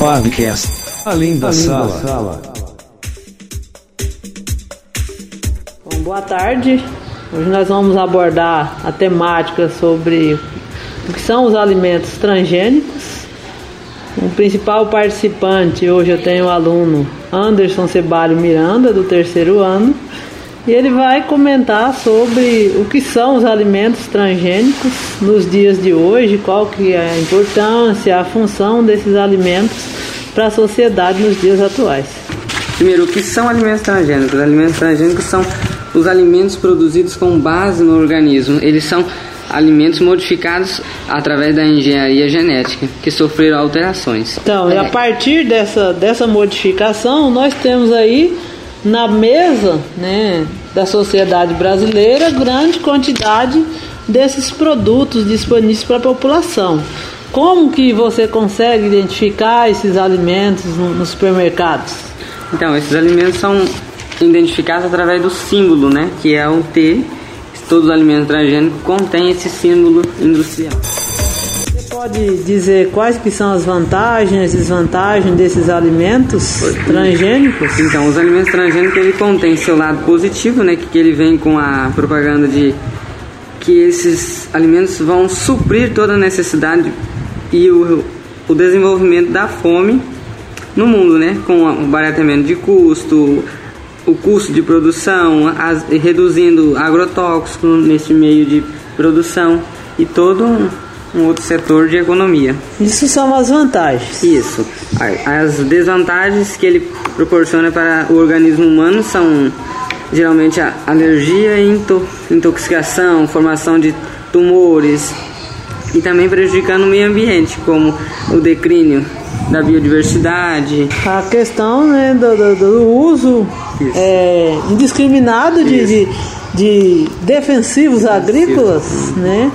Podcast. Além da, Além sala. da sala. Bom, boa tarde. Hoje nós vamos abordar a temática sobre o que são os alimentos transgênicos. O principal participante hoje eu tenho o aluno Anderson Cebalho Miranda, do terceiro ano, e ele vai comentar sobre o que são os alimentos transgênicos nos dias de hoje, qual que é a importância, a função desses alimentos para a sociedade nos dias atuais. Primeiro, o que são alimentos transgênicos? Os alimentos transgênicos são os alimentos produzidos com base no organismo. Eles são alimentos modificados através da engenharia genética, que sofreram alterações. Então, é. e a partir dessa, dessa modificação, nós temos aí na mesa né, da sociedade brasileira grande quantidade desses produtos disponíveis para a população. Como que você consegue identificar esses alimentos nos supermercados? Então, esses alimentos são identificados através do símbolo, né, que é o T. Todos os alimentos transgênicos contêm esse símbolo industrial pode dizer quais que são as vantagens e desvantagens desses alimentos transgênicos? Então, os alimentos transgênicos ele contém seu lado positivo, né, que ele vem com a propaganda de que esses alimentos vão suprir toda a necessidade e o, o desenvolvimento da fome no mundo, né, com o barateamento de custo, o custo de produção, as, reduzindo agrotóxicos nesse meio de produção e todo um outro setor de economia. Isso são as vantagens. Isso. As desvantagens que ele proporciona para o organismo humano são geralmente a alergia e intoxicação, formação de tumores e também prejudicando o meio ambiente, como o declínio da biodiversidade. A questão né, do, do, do uso é, indiscriminado de, de, de, defensivos agrícolas, né?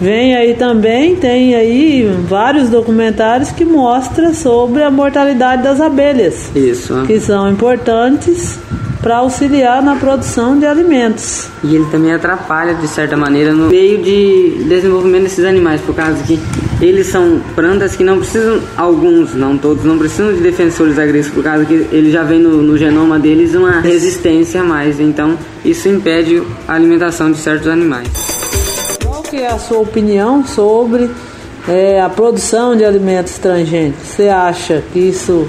Vem aí também, tem aí vários documentários que mostram sobre a mortalidade das abelhas. Isso. Que são importantes para auxiliar na produção de alimentos. E ele também atrapalha, de certa maneira, no meio de desenvolvimento desses animais, por causa que eles são plantas que não precisam, alguns, não todos, não precisam de defensores agrícolas, por causa que ele já vem no, no genoma deles uma resistência a mais. Então, isso impede a alimentação de certos animais que é a sua opinião sobre é, a produção de alimentos transgênicos? Você acha que isso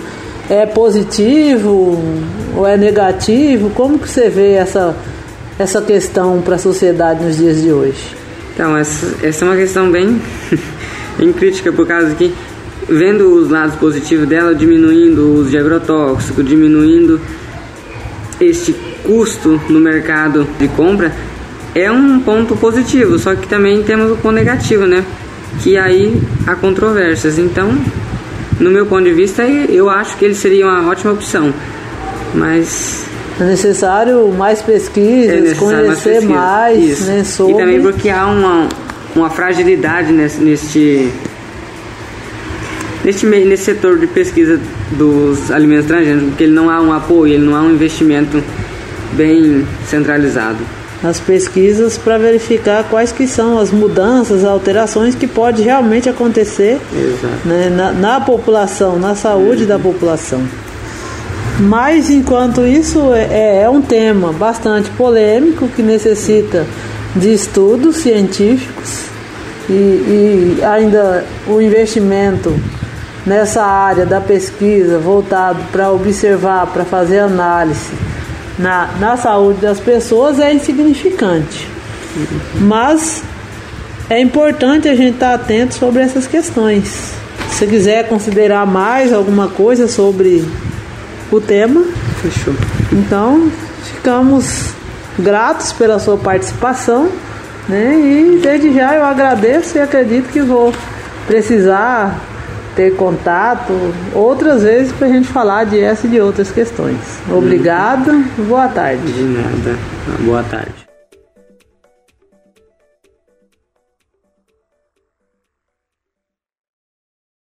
é positivo ou é negativo? Como que você vê essa, essa questão para a sociedade nos dias de hoje? Então, essa, essa é uma questão bem, bem crítica, por causa que, vendo os lados positivos dela, diminuindo o uso de agrotóxico, diminuindo este custo no mercado de compra, é um ponto positivo, só que também temos o ponto negativo, né? Que aí há controvérsias. Então, no meu ponto de vista, eu acho que ele seria uma ótima opção. Mas é necessário mais pesquisas, é necessário conhecer mais, mais né, sobre... E também porque há uma, uma fragilidade nesse, neste, neste, nesse setor de pesquisa dos alimentos transgênicos, porque ele não há um apoio, ele não há um investimento bem centralizado as pesquisas para verificar quais que são as mudanças, as alterações que pode realmente acontecer né, na, na, população, na saúde da população. Mas enquanto isso é, é um tema bastante polêmico que necessita de estudos científicos e, e ainda o investimento nessa área da pesquisa voltado para observar, para fazer análise na, na saúde das pessoas é insignificante. Mas é importante a gente estar atento sobre essas questões. Se quiser considerar mais alguma coisa sobre o tema, fechou. Então, ficamos gratos pela sua participação, né? E desde já eu agradeço e acredito que vou precisar ter contato outras vezes para a gente falar de essa e de outras questões. Obrigado, boa tarde. De nada, boa tarde.